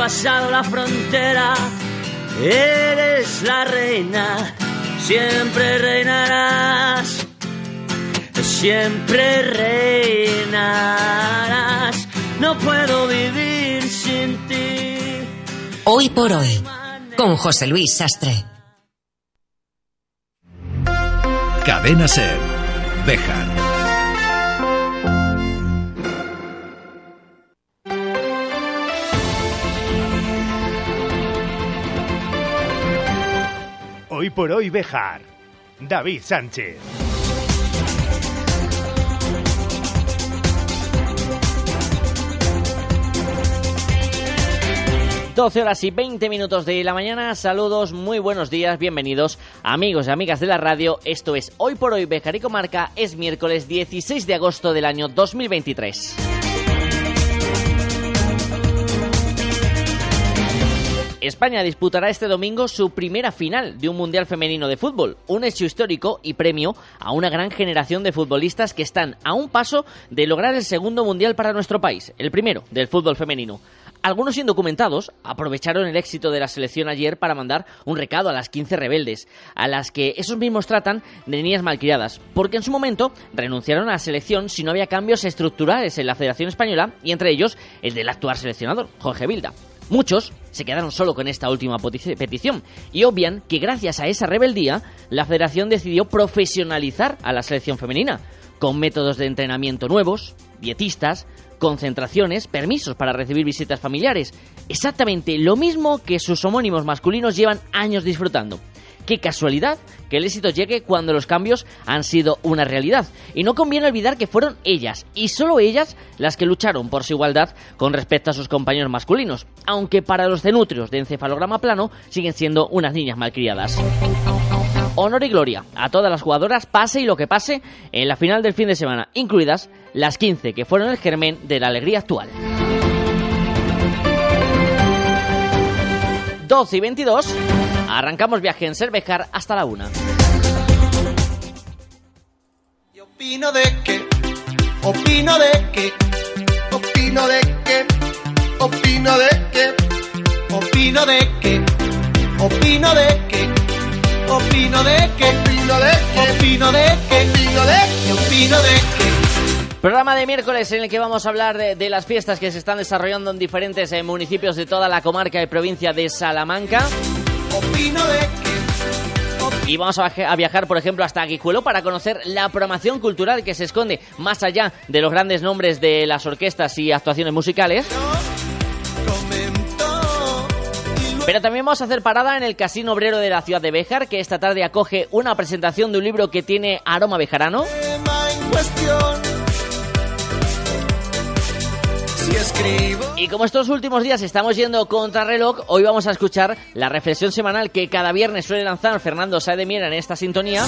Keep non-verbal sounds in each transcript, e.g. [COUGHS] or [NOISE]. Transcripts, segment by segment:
pasado la frontera, eres la reina, siempre reinarás, siempre reinarás, no puedo vivir sin ti. Hoy por hoy, con José Luis Sastre. Cadena Ser, Bejar. Hoy por hoy Bejar. David Sánchez. 12 horas y 20 minutos de la mañana. Saludos, muy buenos días, bienvenidos amigos y amigas de la radio. Esto es Hoy por Hoy Bejar y Comarca. Es miércoles 16 de agosto del año 2023. España disputará este domingo su primera final de un Mundial Femenino de Fútbol, un hecho histórico y premio a una gran generación de futbolistas que están a un paso de lograr el segundo Mundial para nuestro país, el primero del fútbol femenino. Algunos indocumentados aprovecharon el éxito de la selección ayer para mandar un recado a las 15 rebeldes, a las que esos mismos tratan de niñas malcriadas, porque en su momento renunciaron a la selección si no había cambios estructurales en la Federación Española y entre ellos el del actual seleccionador, Jorge Vilda. Muchos se quedaron solo con esta última petición y obvian que gracias a esa rebeldía la federación decidió profesionalizar a la selección femenina, con métodos de entrenamiento nuevos, dietistas, concentraciones, permisos para recibir visitas familiares. Exactamente lo mismo que sus homónimos masculinos llevan años disfrutando. Qué casualidad que el éxito llegue cuando los cambios han sido una realidad. Y no conviene olvidar que fueron ellas, y solo ellas, las que lucharon por su igualdad con respecto a sus compañeros masculinos, aunque para los cenutrios de encefalograma plano siguen siendo unas niñas malcriadas honor y gloria a todas las jugadoras, pase y lo que pase, en la final del fin de semana, incluidas las 15 que fueron el germen de la alegría actual. 12 y 22, arrancamos viaje en Cervejar hasta la 1. opino de que, opino de que, opino de que, opino de que, opino de que, opino de que opino de que, opino de que, opino de que, opino de opino de que. Programa de miércoles en el que vamos a hablar de, de las fiestas que se están desarrollando en diferentes eh, municipios de toda la comarca y provincia de Salamanca. Opino de que. Y vamos a, a viajar, por ejemplo, hasta Guijuelo para conocer la programación cultural que se esconde más allá de los grandes nombres de las orquestas y actuaciones musicales. Pero también vamos a hacer parada en el Casino Obrero de la ciudad de Béjar, que esta tarde acoge una presentación de un libro que tiene aroma bejarano. Y como estos últimos días estamos yendo contra reloj, hoy vamos a escuchar la reflexión semanal que cada viernes suele lanzar Fernando Sae de Miera en esta sintonía,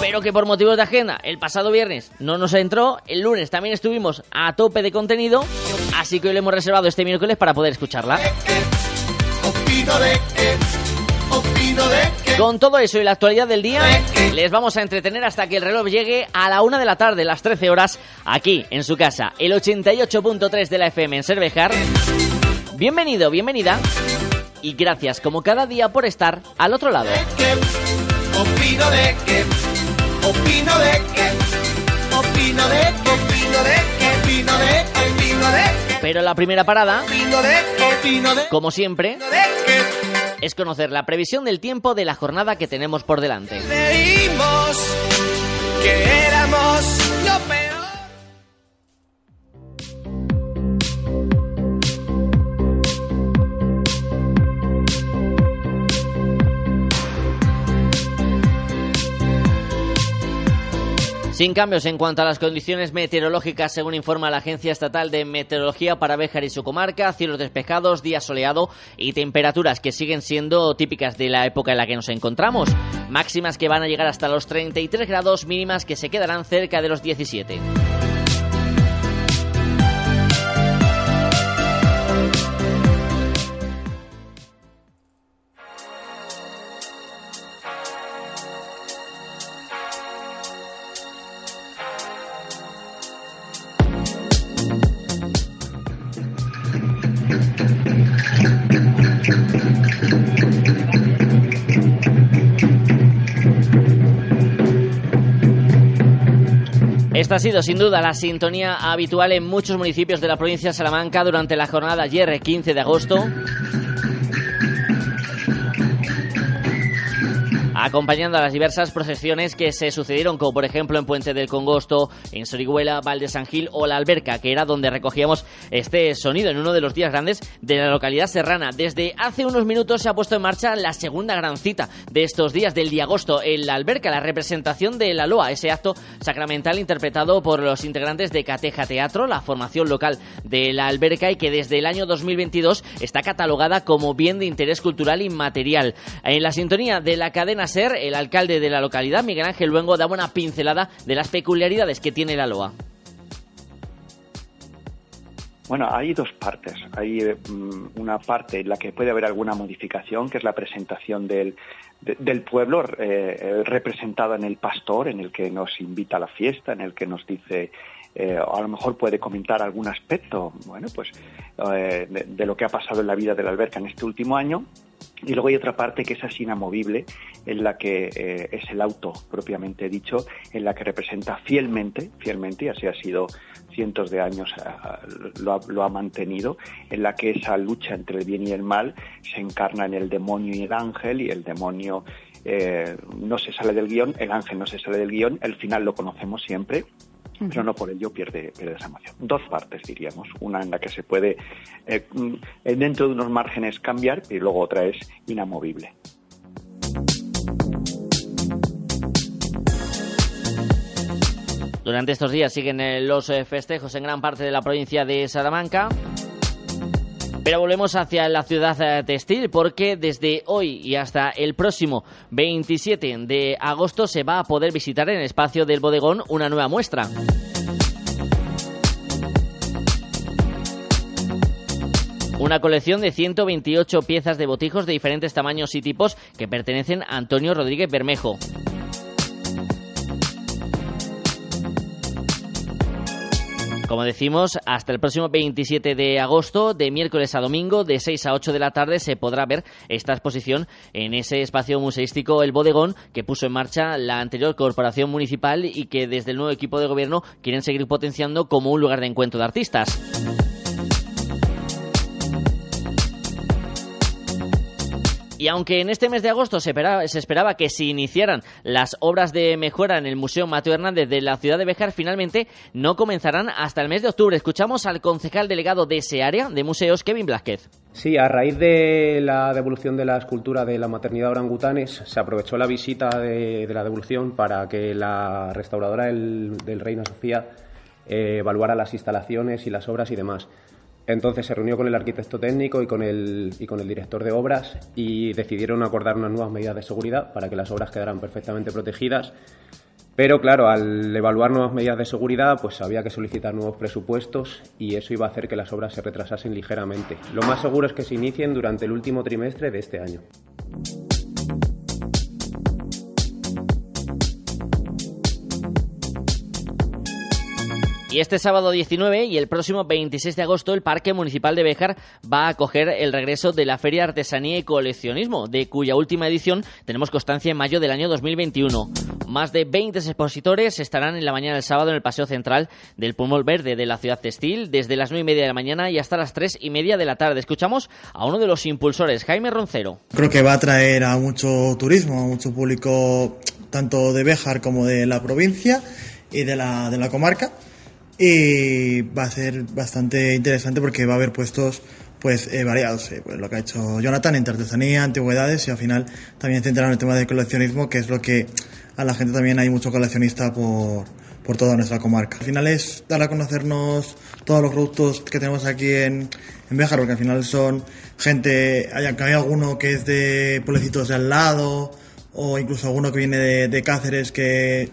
pero que por motivos de agenda el pasado viernes no nos entró, el lunes también estuvimos a tope de contenido, así que hoy le hemos reservado este miércoles para poder escucharla. Con todo eso y la actualidad del día, les vamos a entretener hasta que el reloj llegue a la una de la tarde, las 13 horas, aquí en su casa, el 88.3 de la FM en Cervejar. Bienvenido, bienvenida. Y gracias como cada día por estar al otro lado. Opino de que, opino de que, opino de que, opino de que, opino de que, opino de que. Pero la primera parada, como siempre, es conocer la previsión del tiempo de la jornada que tenemos por delante. Sin cambios en cuanto a las condiciones meteorológicas, según informa la Agencia Estatal de Meteorología para Béjar y su comarca, cielos despejados, día soleado y temperaturas que siguen siendo típicas de la época en la que nos encontramos. Máximas que van a llegar hasta los 33 grados, mínimas que se quedarán cerca de los 17. Esta ha sido sin duda la sintonía habitual en muchos municipios de la provincia de Salamanca durante la jornada ayer, 15 de agosto. Acompañando a las diversas procesiones que se sucedieron, como por ejemplo en Puente del Congosto, en Sorihuela, Valde San Gil o La Alberca, que era donde recogíamos este sonido en uno de los días grandes de la localidad serrana. Desde hace unos minutos se ha puesto en marcha la segunda gran cita de estos días del día agosto en La Alberca, la representación de la Loa, ese acto sacramental interpretado por los integrantes de Cateja Teatro, la formación local de La Alberca y que desde el año 2022 está catalogada como bien de interés cultural inmaterial. En la sintonía de la cadena el alcalde de la localidad, Miguel Ángel Luengo, da una pincelada de las peculiaridades que tiene la LOA. Bueno, hay dos partes. Hay mm, una parte en la que puede haber alguna modificación, que es la presentación del, del pueblo eh, representada en el pastor, en el que nos invita a la fiesta, en el que nos dice, eh, a lo mejor puede comentar algún aspecto, bueno, pues eh, de, lo que ha pasado en la vida de la alberca en este último año. Y luego hay otra parte que es así inamovible, en la que eh, es el auto propiamente dicho, en la que representa fielmente, fielmente, y así ha sido cientos de años, lo, ha, mantenido, en la que esa lucha entre el bien y el mal se encarna en el demonio y el ángel, y el demonio eh, no se sale del guion, el ángel no se sale del guion, el final lo conocemos siempre, pero no por ello pierde, pierde esa emoción. Dos partes, diríamos. Una en la que se puede, dentro de unos márgenes, cambiar, y luego otra es inamovible. Durante estos días siguen eh, los eh, festejos en gran parte de la provincia de Salamanca. Pero volvemos hacia la ciudad eh, textil porque desde hoy y hasta el próximo 27 de agosto se va a poder visitar en el espacio del bodegón una nueva muestra. Una colección de 128 piezas de botijos de diferentes tamaños y tipos que pertenecen a Antonio Rodríguez Bermejo. Como decimos, hasta el próximo 27 de agosto, de miércoles a domingo, de 6 a 8 de la tarde, se podrá ver esta exposición en ese espacio museístico El Bodegón que puso en marcha la anterior corporación municipal y que desde el nuevo equipo de gobierno quieren seguir potenciando como un lugar de encuentro de artistas. Y aunque en este mes de agosto se esperaba, que se iniciaran las obras de mejora en el Museo Mateo Hernández de la ciudad de Bejar, finalmente no comenzarán hasta el mes de octubre. Escuchamos al concejal delegado de ese área de museos, Kevin Blázquez. Sí, a raíz de la devolución de la escultura de la maternidad orangutanes, se aprovechó la visita de, la devolución para que la restauradora del, Reina Sofía eh, evaluara las instalaciones y las obras y demás. Entonces se reunió con el arquitecto técnico y con el, y con el director de obras y decidieron acordar unas nuevas medidas de seguridad para que las obras quedaran perfectamente protegidas. Pero claro, al evaluar nuevas medidas de seguridad, pues había que solicitar nuevos presupuestos y eso iba a hacer que las obras se retrasasen ligeramente. Lo más seguro es que se inicien durante el último trimestre de este año. Y este sábado 19 y el próximo 26 de agosto el Parque Municipal de Béjar va a acoger el regreso de la Feria Artesanía y Coleccionismo, de cuya última edición tenemos constancia en mayo del año 2021. Más de 20 expositores estarán en la mañana del sábado en el Paseo Central del Pulmón Verde de la ciudad textil, desde las 9 y media de la mañana y hasta las 3 y media de la tarde. Escuchamos a uno de los impulsores, Jaime Roncero. Creo que va a traer a mucho turismo, a mucho público tanto de Béjar como de la provincia y de la, de la comarca y va a ser bastante interesante porque va a haber puestos pues eh, variados, eh, pues lo que ha hecho Jonathan entre artesanía, antigüedades y al final también centrar en el tema del coleccionismo, que es lo que a la gente también hay mucho coleccionista por, por toda nuestra comarca. Al final es dar a conocernos todos los productos que tenemos aquí en, en Béjar, porque al final son gente, hay, hay alguno que es de pueblecitos de al lado, o incluso alguno que viene de, de Cáceres que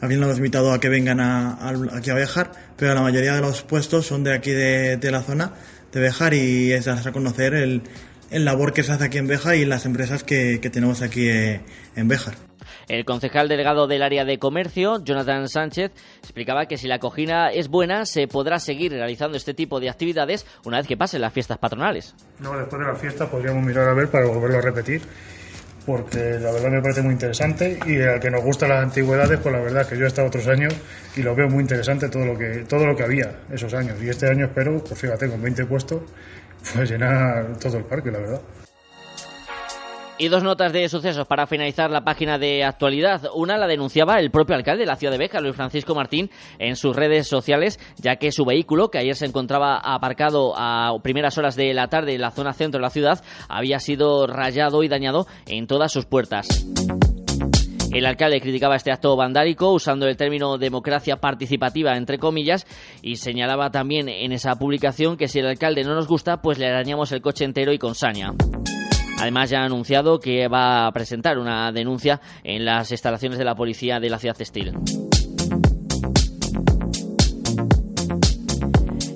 al final hemos invitado a que vengan a, aquí a Bejar, pero la mayoría de los puestos son de aquí de, la zona de Bejar y es a conocer el, labor que se hace aquí en Bejar y las empresas que, tenemos aquí eh, en Bejar. El concejal delegado del área de comercio, Jonathan Sánchez, explicaba que si la acogida es buena, se podrá seguir realizando este tipo de actividades una vez que pasen las fiestas patronales. No, después de la fiesta podríamos mirar a ver para volverlo a repetir porque la verdad me parece muy interesante y al que nos gustan las antigüedades, pues la verdad es que yo he estado otros años y lo veo muy interesante todo lo que todo lo que había esos años y este año espero, pues fíjate, con 20 puestos, pues llenar todo el parque, la verdad. Y dos notas de sucesos para finalizar la página de actualidad. Una la denunciaba el propio alcalde de la ciudad de Beja, Luis Francisco Martín, en sus redes sociales, ya que su vehículo, que ayer se encontraba aparcado a primeras horas de la tarde en la zona centro de la ciudad, había sido rayado y dañado en todas sus puertas. El alcalde criticaba este acto vandálico usando el término democracia participativa entre comillas y señalaba también en esa publicación que si el alcalde no nos gusta pues le arañamos el coche entero y con saña. Además, ya ha anunciado que va a presentar una denuncia en las instalaciones de la policía de la ciudad textil.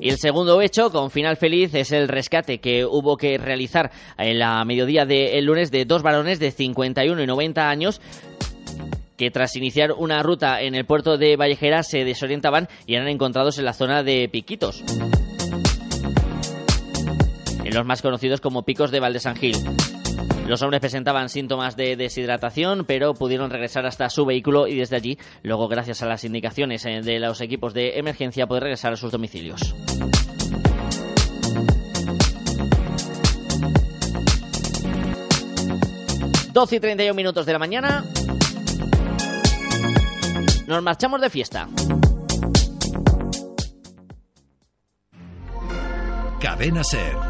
Y el segundo hecho, con final feliz, es el rescate que hubo que realizar en la mediodía del lunes de dos varones de 51 y 90 años que tras iniciar una ruta en el puerto de Vallejera se desorientaban y eran encontrados en la zona de Piquitos los más conocidos como picos de Valdesangil. Los hombres presentaban síntomas de deshidratación, pero pudieron regresar hasta su vehículo y desde allí, luego gracias a las indicaciones eh, de los equipos de emergencia, poder regresar a sus domicilios. Doce y 31 minutos de la mañana. Nos marchamos de fiesta. Cadena Ser.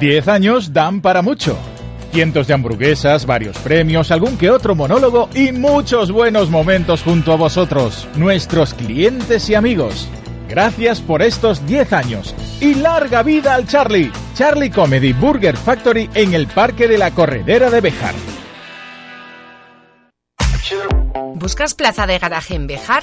Diez años dan para mucho. Cientos de hamburguesas, varios premios, algún que otro monólogo y muchos buenos momentos junto a vosotros, nuestros clientes y amigos. Gracias por estos 10 años y larga vida al Charlie. Charlie Comedy Burger Factory en el Parque de la Corredera de Bejar. ¿Buscas plaza de garaje en Bejar?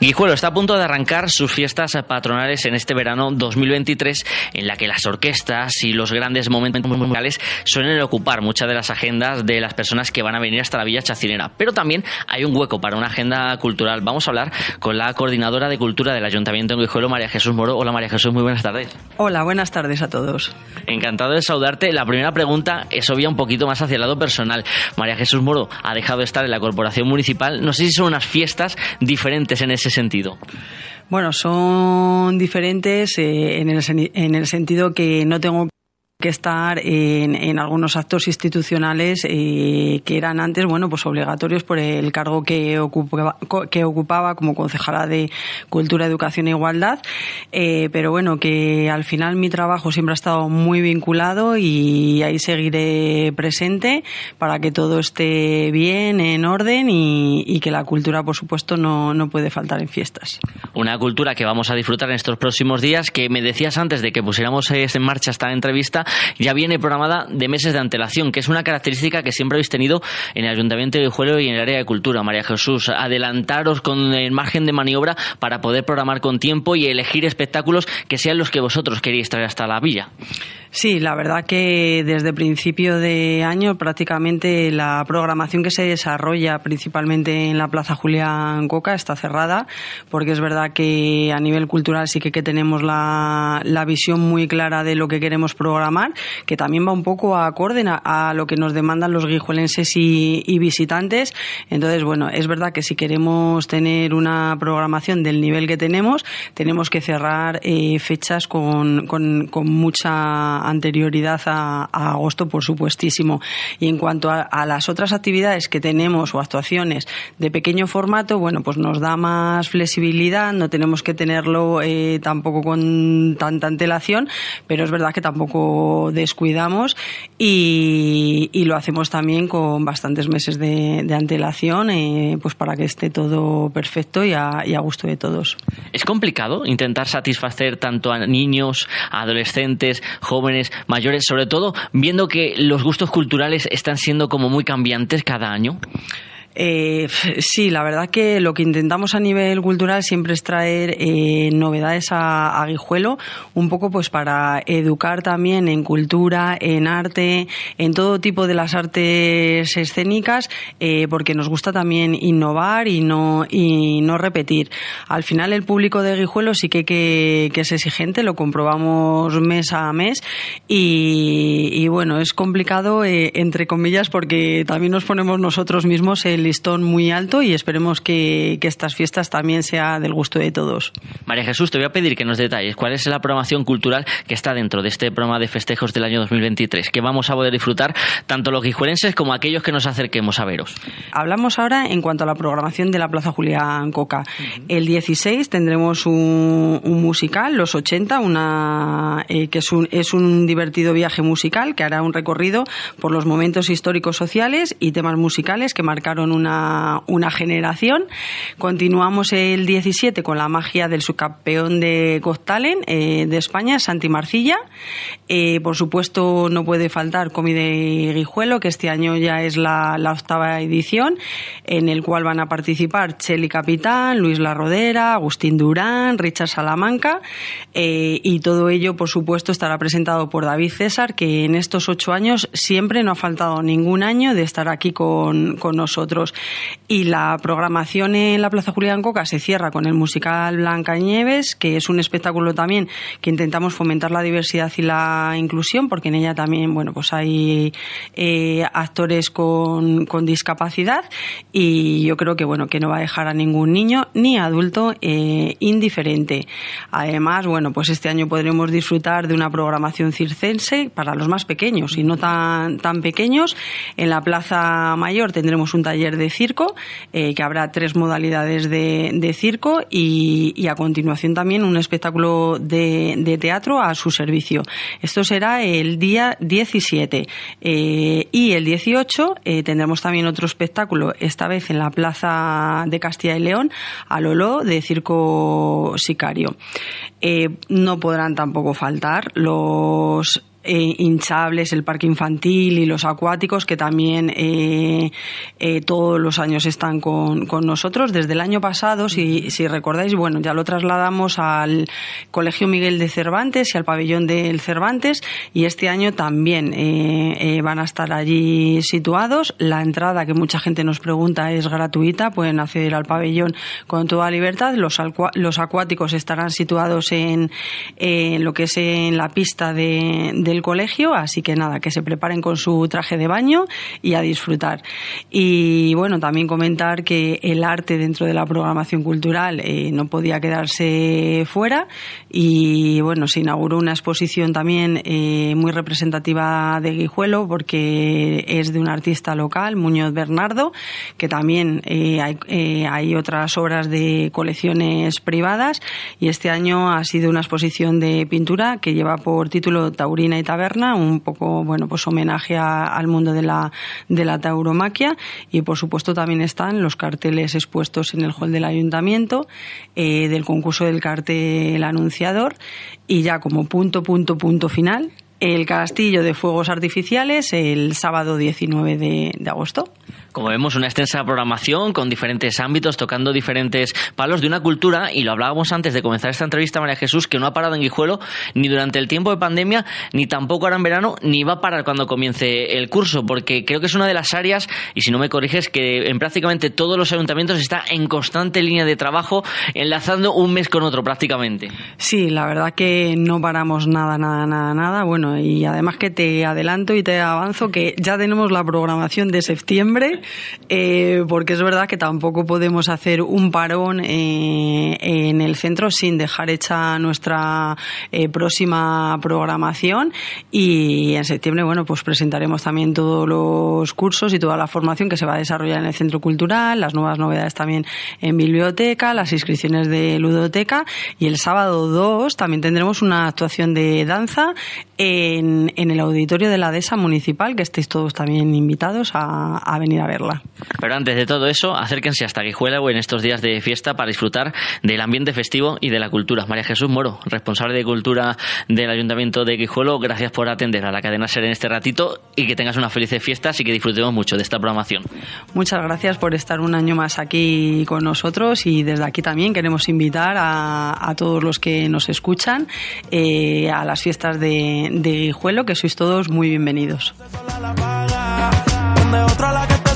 Guijuelo está a punto de arrancar sus fiestas patronales en este verano 2023, en la que las orquestas y los grandes momentos musicales suelen ocupar muchas de las agendas de las personas que van a venir hasta la Villa Chacinera. Pero también hay un hueco para una agenda cultural. Vamos a hablar con la coordinadora de cultura del Ayuntamiento de Guijuelo, María Jesús Moro. Hola María Jesús, muy buenas tardes. Hola, buenas tardes a todos. Encantado de saludarte. La primera pregunta es obvia un poquito más hacia el lado personal. María Jesús Moro ha dejado de estar en la Corporación Municipal. No sé si son unas fiestas diferentes en ese sentido? Bueno, son diferentes eh, en, el, en el sentido que no tengo que estar en, en algunos actos institucionales eh, que eran antes, bueno, pues obligatorios por el cargo que ocupaba, que ocupaba como concejala de Cultura, Educación e Igualdad. Eh, pero bueno, que al final mi trabajo siempre ha estado muy vinculado y ahí seguiré presente para que todo esté bien, en orden y, y que la cultura, por supuesto, no, no puede faltar en fiestas. Una cultura que vamos a disfrutar en estos próximos días, que me decías antes de que pusiéramos en marcha esta entrevista, ya viene programada de meses de antelación, que es una característica que siempre habéis tenido en el Ayuntamiento de Juelo y en el área de cultura. María Jesús, adelantaros con el margen de maniobra para poder programar con tiempo y elegir espectáculos que sean los que vosotros queréis traer hasta la villa. Sí, la verdad que desde principio de año prácticamente la programación que se desarrolla principalmente en la Plaza Julián Coca está cerrada, porque es verdad que a nivel cultural sí que, tenemos la visión muy clara de lo que queremos programar que también va un poco acorde a, lo que nos demandan los guijuelenses y, visitantes. Entonces, bueno, es verdad que si queremos tener una programación del nivel que tenemos, tenemos que cerrar eh, fechas con, mucha anterioridad a, agosto, por supuestísimo. Y en cuanto a, a las otras actividades que tenemos o actuaciones de pequeño formato, bueno, pues nos da más flexibilidad, no tenemos que tenerlo eh, tampoco con tanta antelación, pero es verdad que tampoco descuidamos y, lo hacemos también con bastantes meses de, antelación, eh, pues para que esté todo perfecto y a, y a gusto de todos. ¿Es complicado intentar satisfacer tanto a niños, a adolescentes, jóvenes, mayores, sobre todo viendo que los gustos culturales están siendo como muy cambiantes cada año? Eh, [LAUGHS] sí, la verdad que lo que intentamos a nivel cultural siempre es traer eh, novedades a, Guijuelo, un poco pues para educar también en cultura, en arte, en todo tipo de las artes escénicas, eh, porque nos gusta también innovar y no, y no repetir. Al final el público de Guijuelo sí que, que, es exigente, lo comprobamos mes a mes y, bueno, es complicado eh, entre comillas porque también nos ponemos nosotros mismos el listón muy alto y esperemos que, estas fiestas también sea del gusto de todos. María Jesús, te voy a pedir que nos detalles cuál es la programación cultural que está dentro de este programa de festejos del año 2023, que vamos a poder disfrutar tanto los guijuelenses como aquellos que nos acerquemos a veros. Hablamos ahora en cuanto a la programación de la Plaza Julián Coca. El 16 tendremos un, musical, Los 80, una, eh, que es un, es un divertido viaje musical que hará un recorrido por los momentos históricos sociales y temas musicales que marcaron una, generación. Continuamos el 17 con la magia del subcampeón de Costalen eh, de España, Santi Marcilla. Eh, por supuesto, no puede faltar Comide Guijuelo, que este año ya es la, octava edición, en el cual van a participar Cheli Capitán, Luis La Rodera, Agustín Durán, Richard Salamanca, eh, y todo ello, por supuesto, estará presentado por David César, que en estos ocho años siempre no ha faltado ningún año de estar aquí con nosotros. Y la programación en la Plaza Julián Coca se cierra con el musical Blanca Nieves, que es un espectáculo también que intentamos fomentar la diversidad y la inclusión, porque en ella también, bueno, pues hay eh, actores con, discapacidad y yo creo que, bueno, que no va a dejar a ningún niño ni adulto eh, indiferente. Además, bueno, pues este año podremos disfrutar de una programación circense para los más pequeños y no tan, tan pequeños. En la Plaza Mayor tendremos un taller de circo, eh, que habrá tres modalidades de, circo y, a continuación también un espectáculo de, teatro a su servicio. Esto será el día 17 eh, y el 18 eh, tendremos también otro espectáculo, esta vez en la Plaza de Castilla y León, a Lolo de Circo Sicario. no podrán tampoco faltar los eh, hinchables, el parque infantil y los acuáticos que también eh, eh, todos los años están con, con, nosotros. Desde el año pasado, si, si, recordáis, bueno, ya lo trasladamos al Colegio Miguel de Cervantes y al pabellón del Cervantes y este año también van a estar allí situados. La entrada, que mucha gente nos pregunta, es gratuita, pueden acceder al pabellón con toda libertad. Los, los acuáticos estarán situados en, en, lo que es en la pista de del colegio, así que nada, que se preparen con su traje de baño y a disfrutar. Y bueno, también comentar que el arte dentro de la programación cultural eh, no podía quedarse fuera y bueno, se inauguró una exposición también eh, muy representativa de Guijuelo porque es de un artista local, Muñoz Bernardo, que también eh, hay, hay otras obras de colecciones privadas y este año ha sido una exposición de pintura que lleva por título Taurina Taberna, un poco, bueno, pues homenaje al mundo de la, de la tauromaquia y por supuesto también están los carteles expuestos en el hall del ayuntamiento eh, del concurso del cartel anunciador y ya como punto, punto, punto final, el castillo de fuegos artificiales el sábado 19 de, de agosto. Como vemos, una extensa programación con diferentes ámbitos, tocando diferentes palos de una cultura, y lo hablábamos antes de comenzar esta entrevista, María Jesús, que no ha parado en Guijuelo ni durante el tiempo de pandemia, ni tampoco ahora en verano, ni va a parar cuando comience el curso, porque creo que es una de las áreas, y si no me corriges, que en prácticamente todos los ayuntamientos está en constante línea de trabajo, enlazando un mes con otro prácticamente. Sí, la verdad que no paramos nada, nada, nada, nada. Bueno, y además que te adelanto y te avanzo que ya tenemos la programación de septiembre [LAUGHS] eh, porque es verdad que tampoco podemos hacer un parón eh, en el centro sin dejar hecha nuestra eh, próxima programación. Y en septiembre, bueno, pues presentaremos también todos los cursos y toda la formación que se va a desarrollar en el centro cultural, las nuevas novedades también en biblioteca, las inscripciones de ludoteca. Y el sábado 2 también tendremos una actuación de danza en, el auditorio de la DESA municipal, que estéis todos también invitados a, a venir a verla. Pero antes de todo eso, acérquense hasta Guijuela o en estos días de fiesta para disfrutar del ambiente festivo y de la cultura. María Jesús Moro, responsable de cultura del Ayuntamiento de Guijuelo, gracias por atender a la cadena SER en este ratito y que tengas unas felices fiestas y que disfrutemos mucho de esta programación. Muchas gracias por estar un año más aquí con nosotros y desde aquí también queremos invitar a, todos los que nos escuchan eh, a las fiestas de, de Guijuelo, que sois todos muy bienvenidos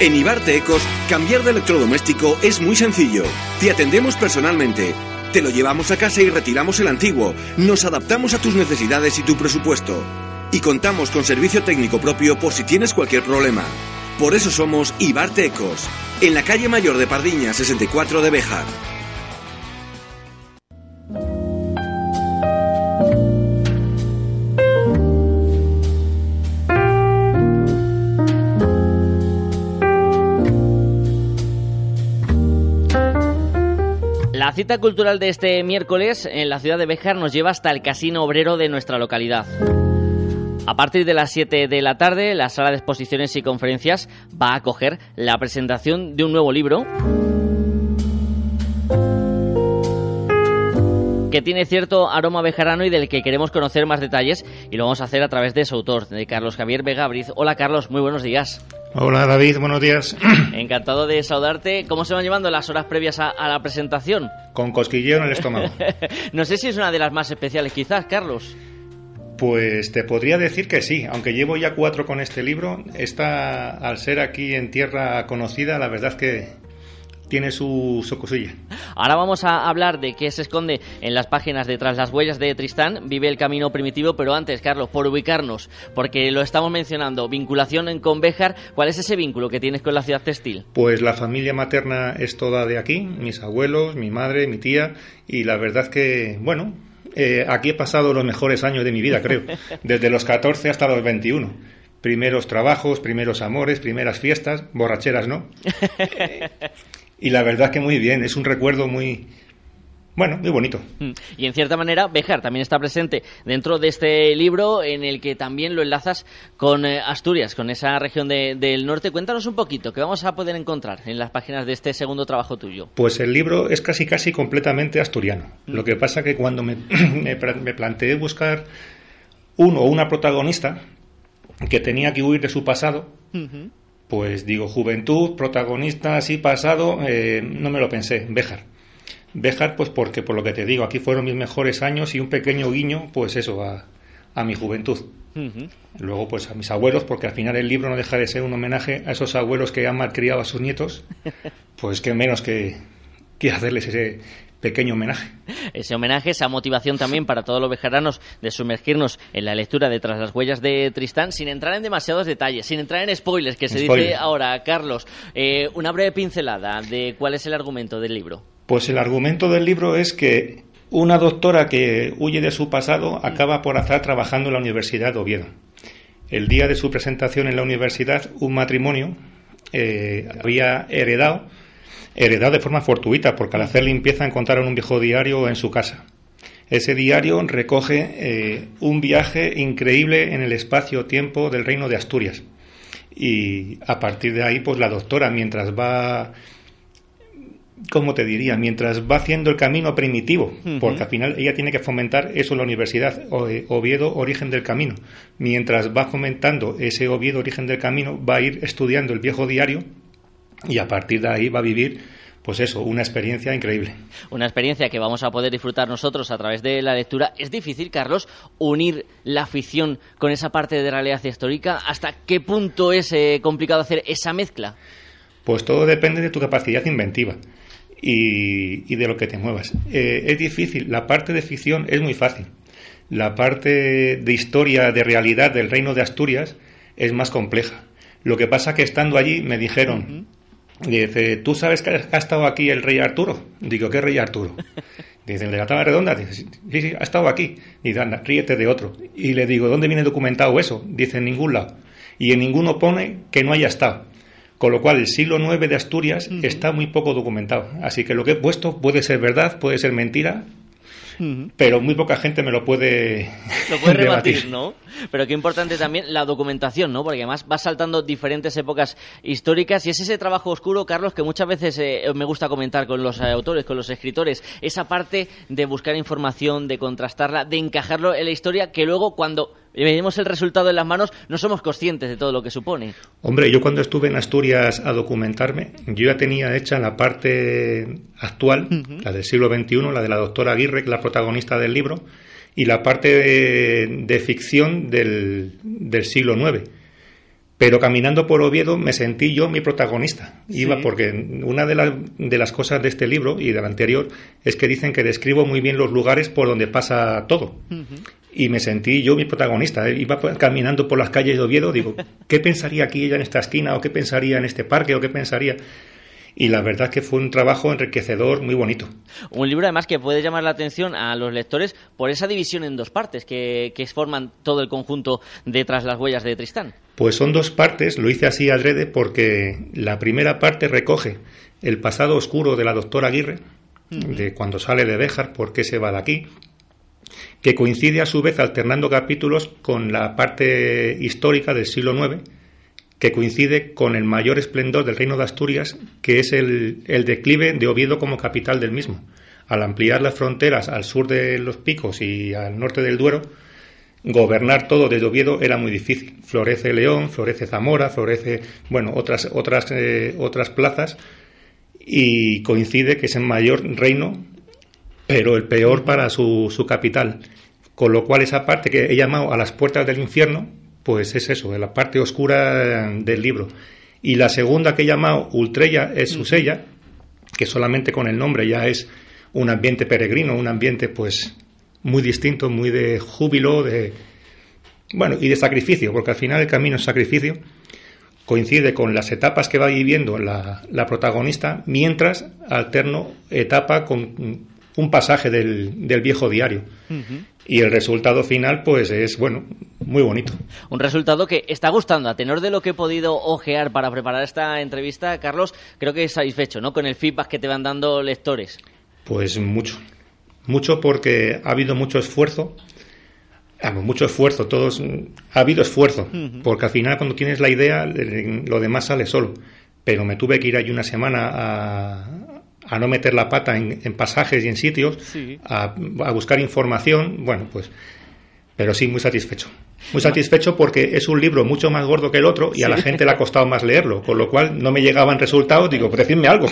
En Ibarte Ecos, cambiar de electrodoméstico es muy sencillo. Te atendemos personalmente. Te lo llevamos a casa y retiramos el antiguo. Nos adaptamos a tus necesidades y tu presupuesto. Y contamos con servicio técnico propio por si tienes cualquier problema. Por eso somos Ibarte Ecos, en la calle Mayor de Pardiña 64 de Bejar. La cita cultural de este miércoles en la ciudad de Béjar nos lleva hasta el Casino Obrero de nuestra localidad. A partir de las 7 de la tarde, la sala de exposiciones y conferencias va a acoger la presentación de un nuevo libro que tiene cierto aroma bejarano y del que queremos conocer más detalles y lo vamos a hacer a través de su autor, de Carlos Javier Vegabriz. Hola Carlos, muy buenos días. Hola David, buenos días. [COUGHS] Encantado de saludarte. ¿Cómo se van llevando las horas previas a, la presentación? Con cosquilleo en el estómago. [LAUGHS] no sé si es una de las más especiales quizás, Carlos. Pues te podría decir que sí, aunque llevo ya cuatro con este libro, esta, al ser aquí en tierra conocida, la verdad es que tiene su, su, cosilla. Ahora vamos a hablar de qué se esconde en las páginas detrás las huellas de Tristán, vive el camino primitivo, pero antes, Carlos, por ubicarnos, porque lo estamos mencionando, vinculación en Béjar, ¿cuál es ese vínculo que tienes con la ciudad textil? Pues la familia materna es toda de aquí, mis abuelos, mi madre, mi tía, y la verdad que, bueno, eh, aquí he pasado los mejores años de mi vida, creo, [LAUGHS] desde los 14 hasta los 21 primeros trabajos, primeros amores, primeras fiestas, borracheras no. [LAUGHS] Y la verdad que muy bien, es un recuerdo muy, bueno, muy bonito. Mm. Y en cierta manera, Bejar también está presente dentro de este libro en el que también lo enlazas con eh, Asturias, con esa región del norte. Cuéntanos un poquito, ¿qué vamos a poder encontrar en las páginas de este segundo trabajo tuyo? Pues el libro es casi casi completamente asturiano. Mm. Lo que pasa que cuando me, [CLEARS THROAT] me, me planteé buscar uno o una protagonista que tenía que huir de su pasado, pues digo, juventud, protagonista así pasado, eh, no me lo pensé, Béjar. Béjar, pues porque, por lo que te digo, aquí fueron mis mejores años y un pequeño guiño, pues eso, a, a mi juventud. Luego, pues a mis abuelos, porque al final el libro no deja de ser un homenaje a esos abuelos que han malcriado a sus nietos, pues qué menos que, que hacerles ese, pequeño homenaje. Ese homenaje, esa motivación también para todos los vejeranos de sumergirnos en la lectura de Tras las huellas de Tristán, sin entrar en demasiados detalles, sin entrar en spoilers, que se dice ahora. Carlos, eh, una breve pincelada de cuál es el argumento del libro. Pues el argumento del libro es que una doctora que huye de su pasado acaba por azar trabajando en la Universidad de Oviedo. El día de su presentación en la universidad, un matrimonio eh, había heredado heredado de forma fortuita, porque al hacer limpieza encontraron un viejo diario en su casa. Ese diario recoge eh, un viaje increíble en el espacio-tiempo del reino de Asturias. Y a partir de ahí, pues la doctora, mientras va, ¿cómo te diría? Mientras va haciendo el camino primitivo, porque al final ella tiene que fomentar eso en la universidad, Oviedo, origen del camino. Mientras va fomentando ese Oviedo, origen del camino, va a ir estudiando el viejo diario y a partir de ahí va a vivir pues eso, una experiencia increíble. Una experiencia que vamos a poder disfrutar nosotros a través de la lectura. ¿Es difícil, Carlos, unir la ficción con esa parte de realidad histórica? ¿Hasta qué punto es eh, complicado hacer esa mezcla? Pues todo depende de tu capacidad inventiva y, de lo que te muevas. Eh, es difícil, la parte de ficción es muy fácil. La parte de historia, de realidad del reino de Asturias es más compleja. Lo que pasa que estando allí me dijeron, Dice, ¿tú sabes que ha estado aquí el rey Arturo? Digo, ¿qué rey Arturo? [LAUGHS] Dice, el de la tabla redonda. Dice, sí, sí, ha estado aquí. Dice, anda, ríete de otro. Y le digo, ¿dónde viene documentado eso? Dice, en ningún lado. Y en ninguno pone que no haya estado. Con lo cual, el siglo IX de Asturias está muy poco documentado. Así que lo que he puesto puede ser verdad, puede ser mentira, pero muy poca gente me lo puede [LAUGHS] lo puede rebatir, ¿no? Pero qué importante también la documentación, ¿no? Porque además va saltando diferentes épocas históricas y es ese trabajo oscuro, Carlos, que muchas veces eh, me gusta comentar con los autores, con los escritores, esa parte de buscar información, de contrastarla, de encajarlo en la historia, que luego cuando vemos el resultado en las manos, no somos conscientes de todo lo que supone. Hombre, yo cuando estuve en Asturias a documentarme, yo ya tenía hecha la parte actual, la del siglo XXI, la de la doctora Aguirre, la protagonista del libro, y la parte de, ficción del, del siglo IX pero caminando por Oviedo me sentí yo mi protagonista. Iba porque una de, de, las cosas de este libro y del anterior es que dicen que describo muy bien los lugares por donde pasa todo. Y me sentí yo mi protagonista. Iba caminando por las calles de Oviedo, digo, [LAUGHS] ¿qué pensaría aquí ella en esta esquina? ¿O qué pensaría en este parque? ¿O qué pensaría? y la verdad es que fue un trabajo enriquecedor muy bonito. Un libro además que puede llamar la atención a los lectores por esa división en dos partes que, que forman todo el conjunto de Tras las huellas de Tristán. Pues son dos partes, lo hice así adrede porque la primera parte recoge el pasado oscuro de la doctora Aguirre, de cuando sale de Béjar, por qué se va de aquí, que coincide a su vez alternando capítulos con la parte histórica del siglo IX, que coincide con el mayor esplendor del reino de Asturias, que es el, declive de Oviedo como capital del mismo. Al ampliar las fronteras al sur de los picos y al norte del Duero, gobernar todo desde Oviedo era muy difícil. Florece León, florece Zamora, florece, bueno, otras, otras, eh, otras plazas, y coincide que es el mayor reino, pero el peor para su, su capital. Con lo cual esa parte que he llamado a las puertas del infierno, pues es eso, la parte oscura del libro. Y la segunda que he llamado Ultrella es Susella, que solamente con el nombre ya es un ambiente peregrino, un ambiente pues muy distinto, muy de júbilo, de bueno, y de sacrificio, porque al final el camino es sacrificio, coincide con las etapas que va viviendo la, la protagonista, mientras alterno etapa con un pasaje del, del viejo diario. Y el resultado final, pues es, bueno, muy bonito. Un resultado que está gustando. A tenor de lo que he podido ojear para preparar esta entrevista, Carlos, creo que es satisfecho, ¿no? Con el feedback que te van dando lectores. Pues mucho. Mucho porque ha habido mucho esfuerzo mucho esfuerzo, todos ha habido esfuerzo, porque al final cuando tienes la idea lo demás sale solo. Pero me tuve que ir allí una semana a, a no meter la pata en, pasajes y en sitios, a, a, buscar información, bueno, pues, pero sí muy satisfecho. Muy satisfecho porque es un libro mucho más gordo que el otro y a la gente le ha costado más leerlo, con lo cual no me llegaban resultados, digo, pues decidme algo.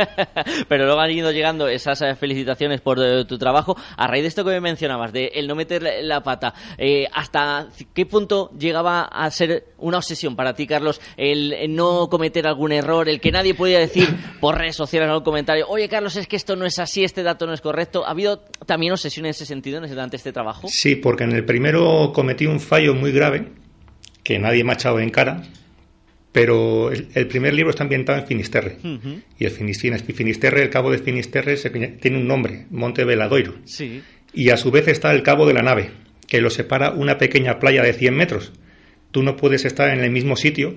[LAUGHS] Pero luego han ido llegando esas eh, felicitaciones por eh, tu trabajo. A raíz de esto que me mencionabas, de el no meter la pata, eh, ¿hasta qué punto llegaba a ser una obsesión para ti, Carlos, el no cometer algún error, el que nadie podía decir [LAUGHS] por redes sociales o algún comentario, oye, Carlos, es que esto no es así, este dato no es correcto? ¿Ha habido también obsesión en ese sentido durante este trabajo? Sí, porque en el primero cometí un fallo muy grave que nadie me ha echado en cara, pero el, primer libro está ambientado en Finisterre. Y el Finisterre, el cabo de Finisterre, tiene un nombre, Monte Veladoiro. Sí. Y a su vez está el cabo de la nave, que lo separa una pequeña playa de 100 metros. Tú no puedes estar en el mismo sitio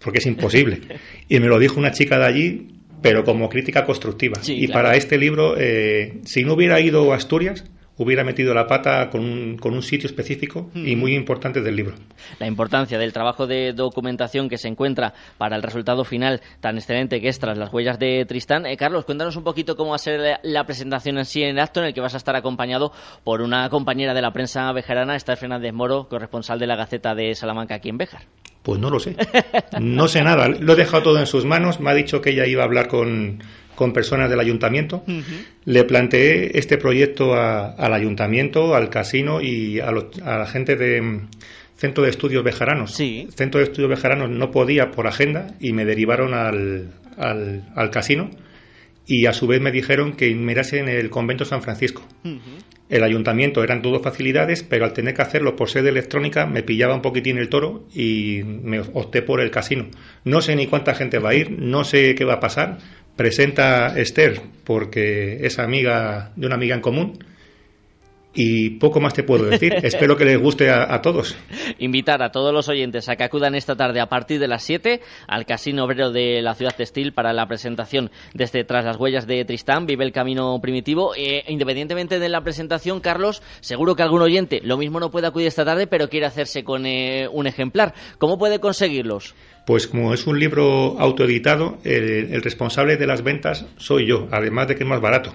porque es imposible. [LAUGHS] y me lo dijo una chica de allí, pero como crítica constructiva. y para este libro, eh, si no hubiera ido a Asturias, hubiera metido la pata con un, con un sitio específico y muy importante del libro. La importancia del trabajo de documentación que se encuentra para el resultado final tan excelente que es tras las huellas de Tristán. Eh, Carlos, cuéntanos un poquito cómo va a ser la, presentación en sí en el acto en el que vas a estar acompañado por una compañera de la prensa bejarana, Esther Fernández Moro, corresponsal de la Gaceta de Salamanca aquí en Bejar. Pues no lo sé. No sé nada. Lo he dejado todo en sus manos. Me ha dicho que ella iba a hablar con, con personas del ayuntamiento. Le planteé este proyecto al ayuntamiento, al casino y a, la gente de mm, Centro de Estudios Bejaranos. Sí. Centro de Estudios Bejaranos no podía por agenda y me derivaron al, al, casino y a su vez me dijeron que mirase en el convento San Francisco. El ayuntamiento eran todo facilidades, pero al tener que hacerlo por sede electrónica me pillaba un poquitín el toro y me opté por el casino. No sé ni cuánta gente va a ir, no sé qué va a pasar, presenta Esther porque es amiga de una amiga en común. Y poco más te puedo decir. [LAUGHS] Espero que les guste a, todos. Invitar a todos los oyentes a que acudan esta tarde a partir de las 7 al Casino Obrero de la Ciudad Textil para la presentación desde Tras las Huellas de Tristán, Vive el Camino Primitivo. Eh, independientemente de la presentación, Carlos, seguro que algún oyente lo mismo no puede acudir esta tarde, pero quiere hacerse con eh, un ejemplar. ¿Cómo puede conseguirlos? Pues como es un libro autoeditado, el, responsable de las ventas soy yo, además de que es más barato.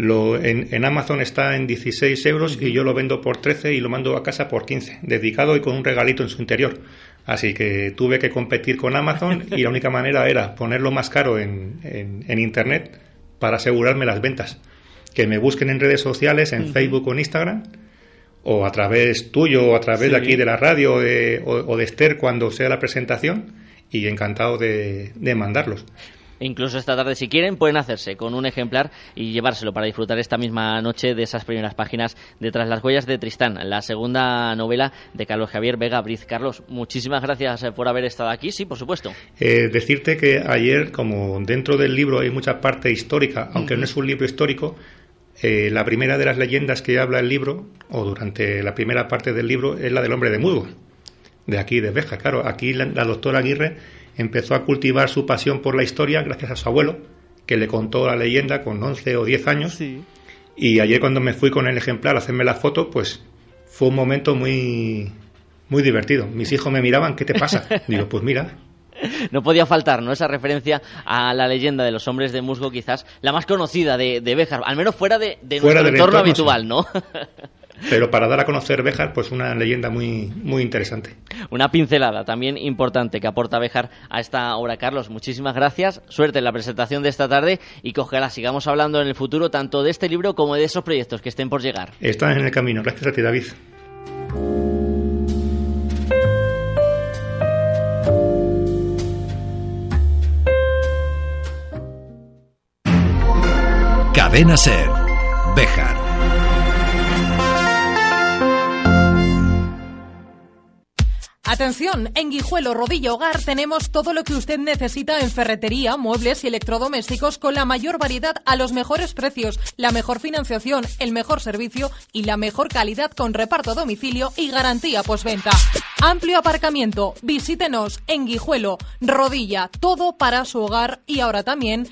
Lo, en, Amazon está en 16 euros y yo lo vendo por 13 y lo mando a casa por 15, dedicado y con un regalito en su interior. Así que tuve que competir con Amazon [LAUGHS] y la única manera era ponerlo más caro en, en, Internet para asegurarme las ventas. Que me busquen en redes sociales, en Facebook o en Instagram o a través tuyo o a través de aquí de la radio o, de Esther cuando sea la presentación y encantado de, mandarlos. Incluso esta tarde, si quieren, pueden hacerse con un ejemplar y llevárselo para disfrutar esta misma noche de esas primeras páginas de Tras las huellas de Tristán, la segunda novela de Carlos Javier Vega Briz. Carlos, muchísimas gracias por haber estado aquí, sí, por supuesto. Eh, decirte que ayer, como dentro del libro hay mucha parte histórica, aunque no es un libro histórico, eh, la primera de las leyendas que habla el libro, o durante la primera parte del libro, es la del hombre de Mudo, de aquí, de Beja. Claro, aquí la, doctora Aguirre empezó a cultivar su pasión por la historia gracias a su abuelo, que le contó la leyenda con 11 o 10 años. Y ayer cuando me fui con el ejemplar a hacerme la foto, pues fue un momento muy, muy divertido. Mis [LAUGHS] hijos me miraban, ¿qué te pasa? Digo, pues mira, no podía faltar, ¿no? Esa referencia a la leyenda de los hombres de musgo, quizás la más conocida de, de Béjar, al menos fuera de, nuestro entorno, habitual, ¿no? [LAUGHS] Pero para dar a conocer Béjar, pues una leyenda muy, muy interesante. Una pincelada también importante que aporta Béjar a esta obra. Carlos, muchísimas gracias. Suerte en la presentación de esta tarde y que ojalá sigamos hablando en el futuro tanto de este libro como de esos proyectos que estén por llegar. Están en el camino. Gracias a ti, David. Cadena Ser. Bejar. Atención, en Guijuelo Rodilla Hogar tenemos todo lo que usted necesita en ferretería, muebles y electrodomésticos con la mayor variedad a los mejores precios, la mejor financiación, el mejor servicio y la mejor calidad con reparto a domicilio y garantía postventa. Amplio aparcamiento, visítenos en Guijuelo, Rodilla, todo para su hogar y ahora también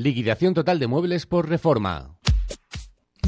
Liquidación total de muebles por reforma.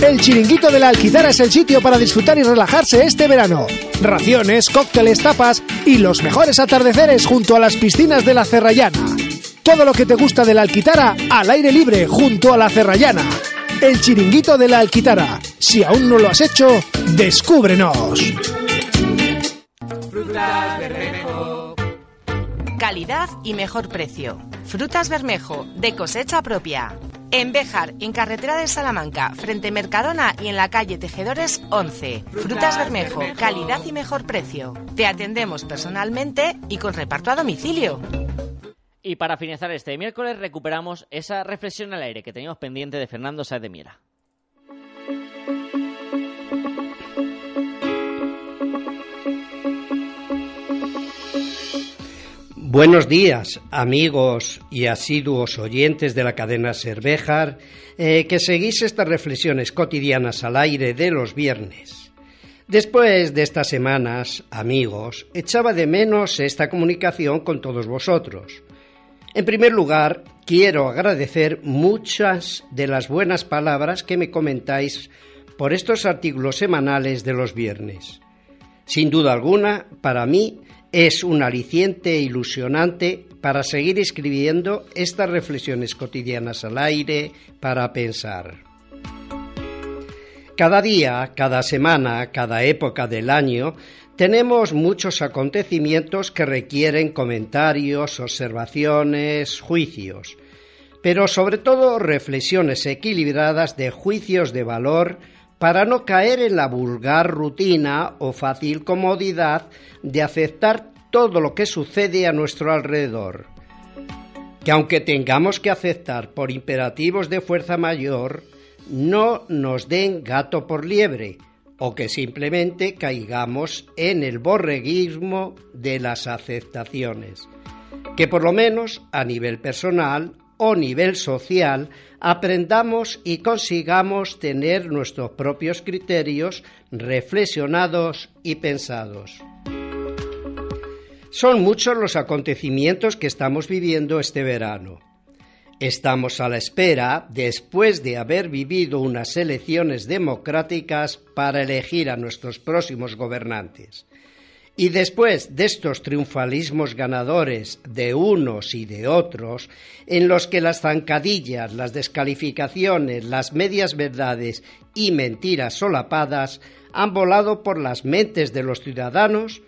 El Chiringuito de la Alquitara es el sitio para disfrutar y relajarse este verano. Raciones, cócteles, tapas y los mejores atardeceres junto a las piscinas de la Cerrallana. Todo lo que te gusta de la Alquitara al aire libre junto a la Cerrallana. El Chiringuito de la Alquitara. Si aún no lo has hecho, descúbrenos. Frutas Bermejo. Calidad y mejor precio. Frutas Bermejo, de cosecha propia. En Béjar, en carretera de Salamanca, frente Mercadona y en la calle Tejedores 11. Frutas Bermejo, calidad y mejor precio. Te atendemos personalmente y con reparto a domicilio. Y para finalizar este miércoles recuperamos esa reflexión al aire que teníamos pendiente de Fernando Sáez de Miera. Buenos días, amigos y asiduos oyentes de la cadena Cervejar, eh, que seguís estas reflexiones cotidianas al aire de los viernes. Después de estas semanas, amigos, echaba de menos esta comunicación con todos vosotros. En primer lugar, quiero agradecer muchas de las buenas palabras que me comentáis por estos artículos semanales de los viernes. Sin duda alguna, para mí, es un aliciente ilusionante para seguir escribiendo estas reflexiones cotidianas al aire para pensar. Cada día, cada semana, cada época del año, tenemos muchos acontecimientos que requieren comentarios, observaciones, juicios, pero sobre todo reflexiones equilibradas de juicios de valor para no caer en la vulgar rutina o fácil comodidad de aceptar todo lo que sucede a nuestro alrededor. Que aunque tengamos que aceptar por imperativos de fuerza mayor, no nos den gato por liebre, o que simplemente caigamos en el borreguismo de las aceptaciones. Que por lo menos a nivel personal o nivel social aprendamos y consigamos tener nuestros propios criterios reflexionados y pensados. Son muchos los acontecimientos que estamos viviendo este verano. Estamos a la espera, después de haber vivido unas elecciones democráticas para elegir a nuestros próximos gobernantes. Y después de estos triunfalismos ganadores de unos y de otros, en los que las zancadillas, las descalificaciones, las medias verdades y mentiras solapadas han volado por las mentes de los ciudadanos,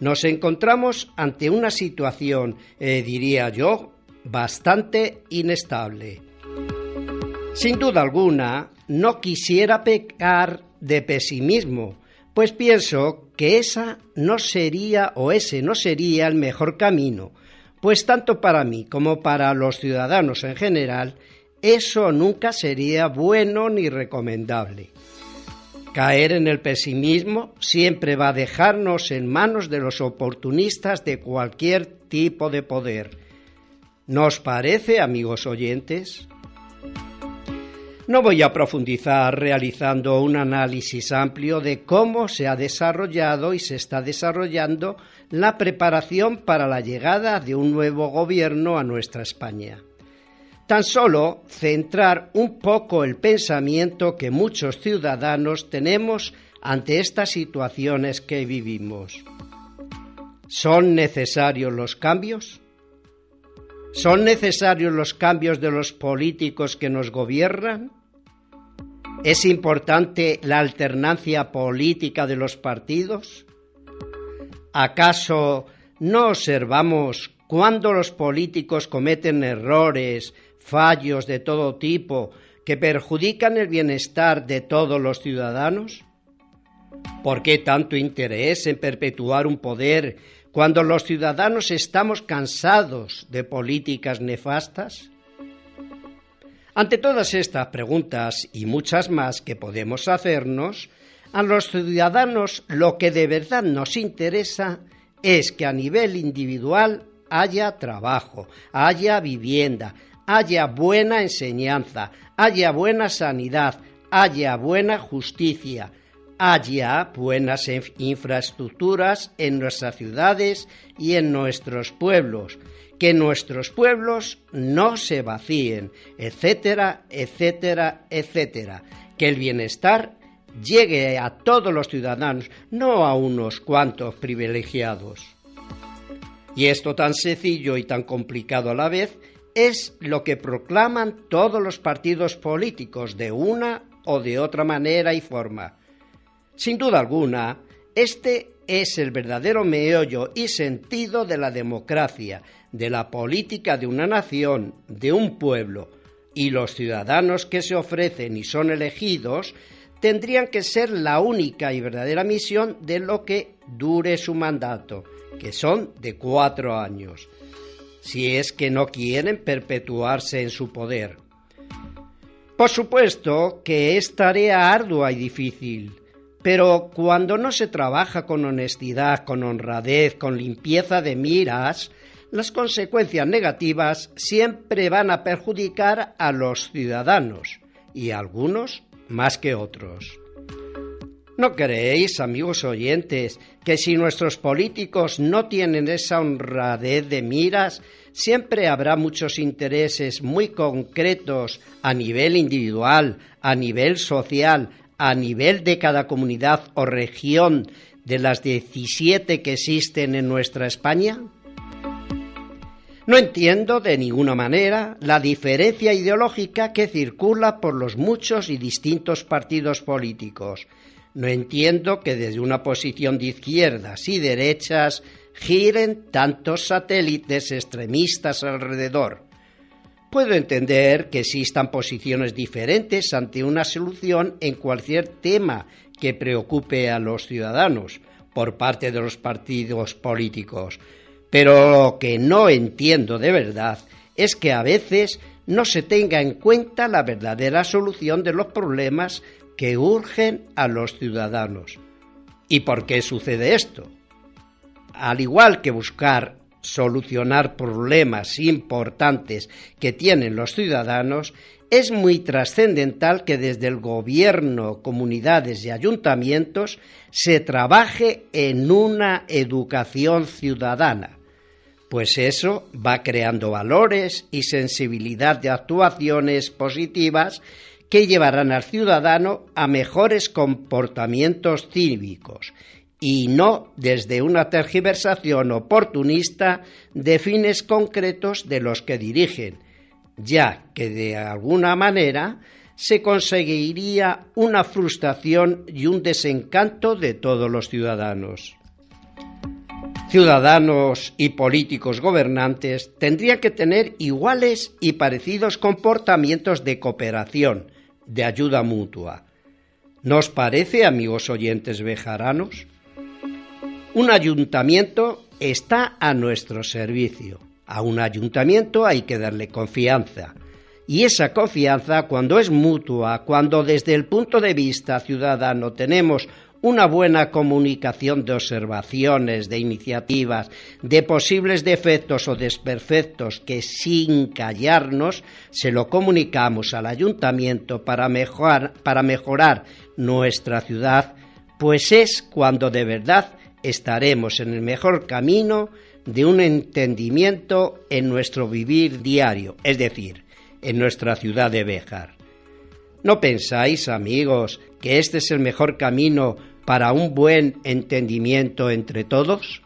nos encontramos ante una situación, eh, diría yo, bastante inestable. Sin duda alguna, no quisiera pecar de pesimismo, pues pienso que esa no sería o ese no sería el mejor camino, pues tanto para mí como para los ciudadanos en general, eso nunca sería bueno ni recomendable. Caer en el pesimismo siempre va a dejarnos en manos de los oportunistas de cualquier tipo de poder. ¿Nos parece, amigos oyentes? No voy a profundizar realizando un análisis amplio de cómo se ha desarrollado y se está desarrollando la preparación para la llegada de un nuevo gobierno a nuestra España. Tan solo centrar un poco el pensamiento que muchos ciudadanos tenemos ante estas situaciones que vivimos. ¿Son necesarios los cambios? ¿Son necesarios los cambios de los políticos que nos gobiernan? ¿Es importante la alternancia política de los partidos? ¿Acaso no observamos cuando los políticos cometen errores, fallos de todo tipo que perjudican el bienestar de todos los ciudadanos? ¿Por qué tanto interés en perpetuar un poder cuando los ciudadanos estamos cansados de políticas nefastas? Ante todas estas preguntas y muchas más que podemos hacernos, a los ciudadanos lo que de verdad nos interesa es que a nivel individual haya trabajo, haya vivienda, haya buena enseñanza, haya buena sanidad, haya buena justicia, haya buenas infraestructuras en nuestras ciudades y en nuestros pueblos, que nuestros pueblos no se vacíen, etcétera, etcétera, etcétera, que el bienestar llegue a todos los ciudadanos, no a unos cuantos privilegiados. Y esto tan sencillo y tan complicado a la vez es lo que proclaman todos los partidos políticos de una o de otra manera y forma. Sin duda alguna, este es el verdadero meollo y sentido de la democracia, de la política de una nación, de un pueblo, y los ciudadanos que se ofrecen y son elegidos tendrían que ser la única y verdadera misión de lo que dure su mandato, que son de cuatro años, si es que no quieren perpetuarse en su poder. Por supuesto que es tarea ardua y difícil, pero cuando no se trabaja con honestidad, con honradez, con limpieza de miras, las consecuencias negativas siempre van a perjudicar a los ciudadanos y a algunos más que otros. ¿No creéis, amigos oyentes, que si nuestros políticos no tienen esa honradez de miras, siempre habrá muchos intereses muy concretos a nivel individual, a nivel social, a nivel de cada comunidad o región de las 17 que existen en nuestra España? No entiendo de ninguna manera la diferencia ideológica que circula por los muchos y distintos partidos políticos. No entiendo que desde una posición de izquierdas y derechas giren tantos satélites extremistas alrededor. Puedo entender que existan posiciones diferentes ante una solución en cualquier tema que preocupe a los ciudadanos por parte de los partidos políticos, pero lo que no entiendo de verdad es que a veces no se tenga en cuenta la verdadera solución de los problemas que urgen a los ciudadanos. ¿Y por qué sucede esto? Al igual que buscar solucionar problemas importantes que tienen los ciudadanos, es muy trascendental que desde el gobierno, comunidades y ayuntamientos se trabaje en una educación ciudadana pues eso va creando valores y sensibilidad de actuaciones positivas que llevarán al ciudadano a mejores comportamientos cívicos y no desde una tergiversación oportunista de fines concretos de los que dirigen, ya que de alguna manera se conseguiría una frustración y un desencanto de todos los ciudadanos ciudadanos y políticos gobernantes tendrían que tener iguales y parecidos comportamientos de cooperación, de ayuda mutua. ¿Nos parece, amigos oyentes bejaranos? Un ayuntamiento está a nuestro servicio. A un ayuntamiento hay que darle confianza. Y esa confianza, cuando es mutua, cuando desde el punto de vista ciudadano tenemos una buena comunicación de observaciones, de iniciativas, de posibles defectos o desperfectos que sin callarnos se lo comunicamos al ayuntamiento para mejorar, para mejorar nuestra ciudad, pues es cuando de verdad estaremos en el mejor camino de un entendimiento en nuestro vivir diario, es decir, en nuestra ciudad de Béjar. ¿No pensáis, amigos, que este es el mejor camino para un buen entendimiento entre todos?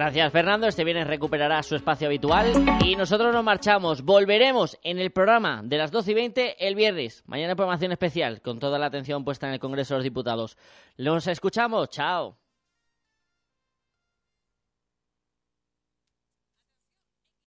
Gracias Fernando, este viernes recuperará su espacio habitual y nosotros nos marchamos. Volveremos en el programa de las 12 y 20 el viernes. Mañana programación especial con toda la atención puesta en el Congreso de los Diputados. Nos escuchamos, chao.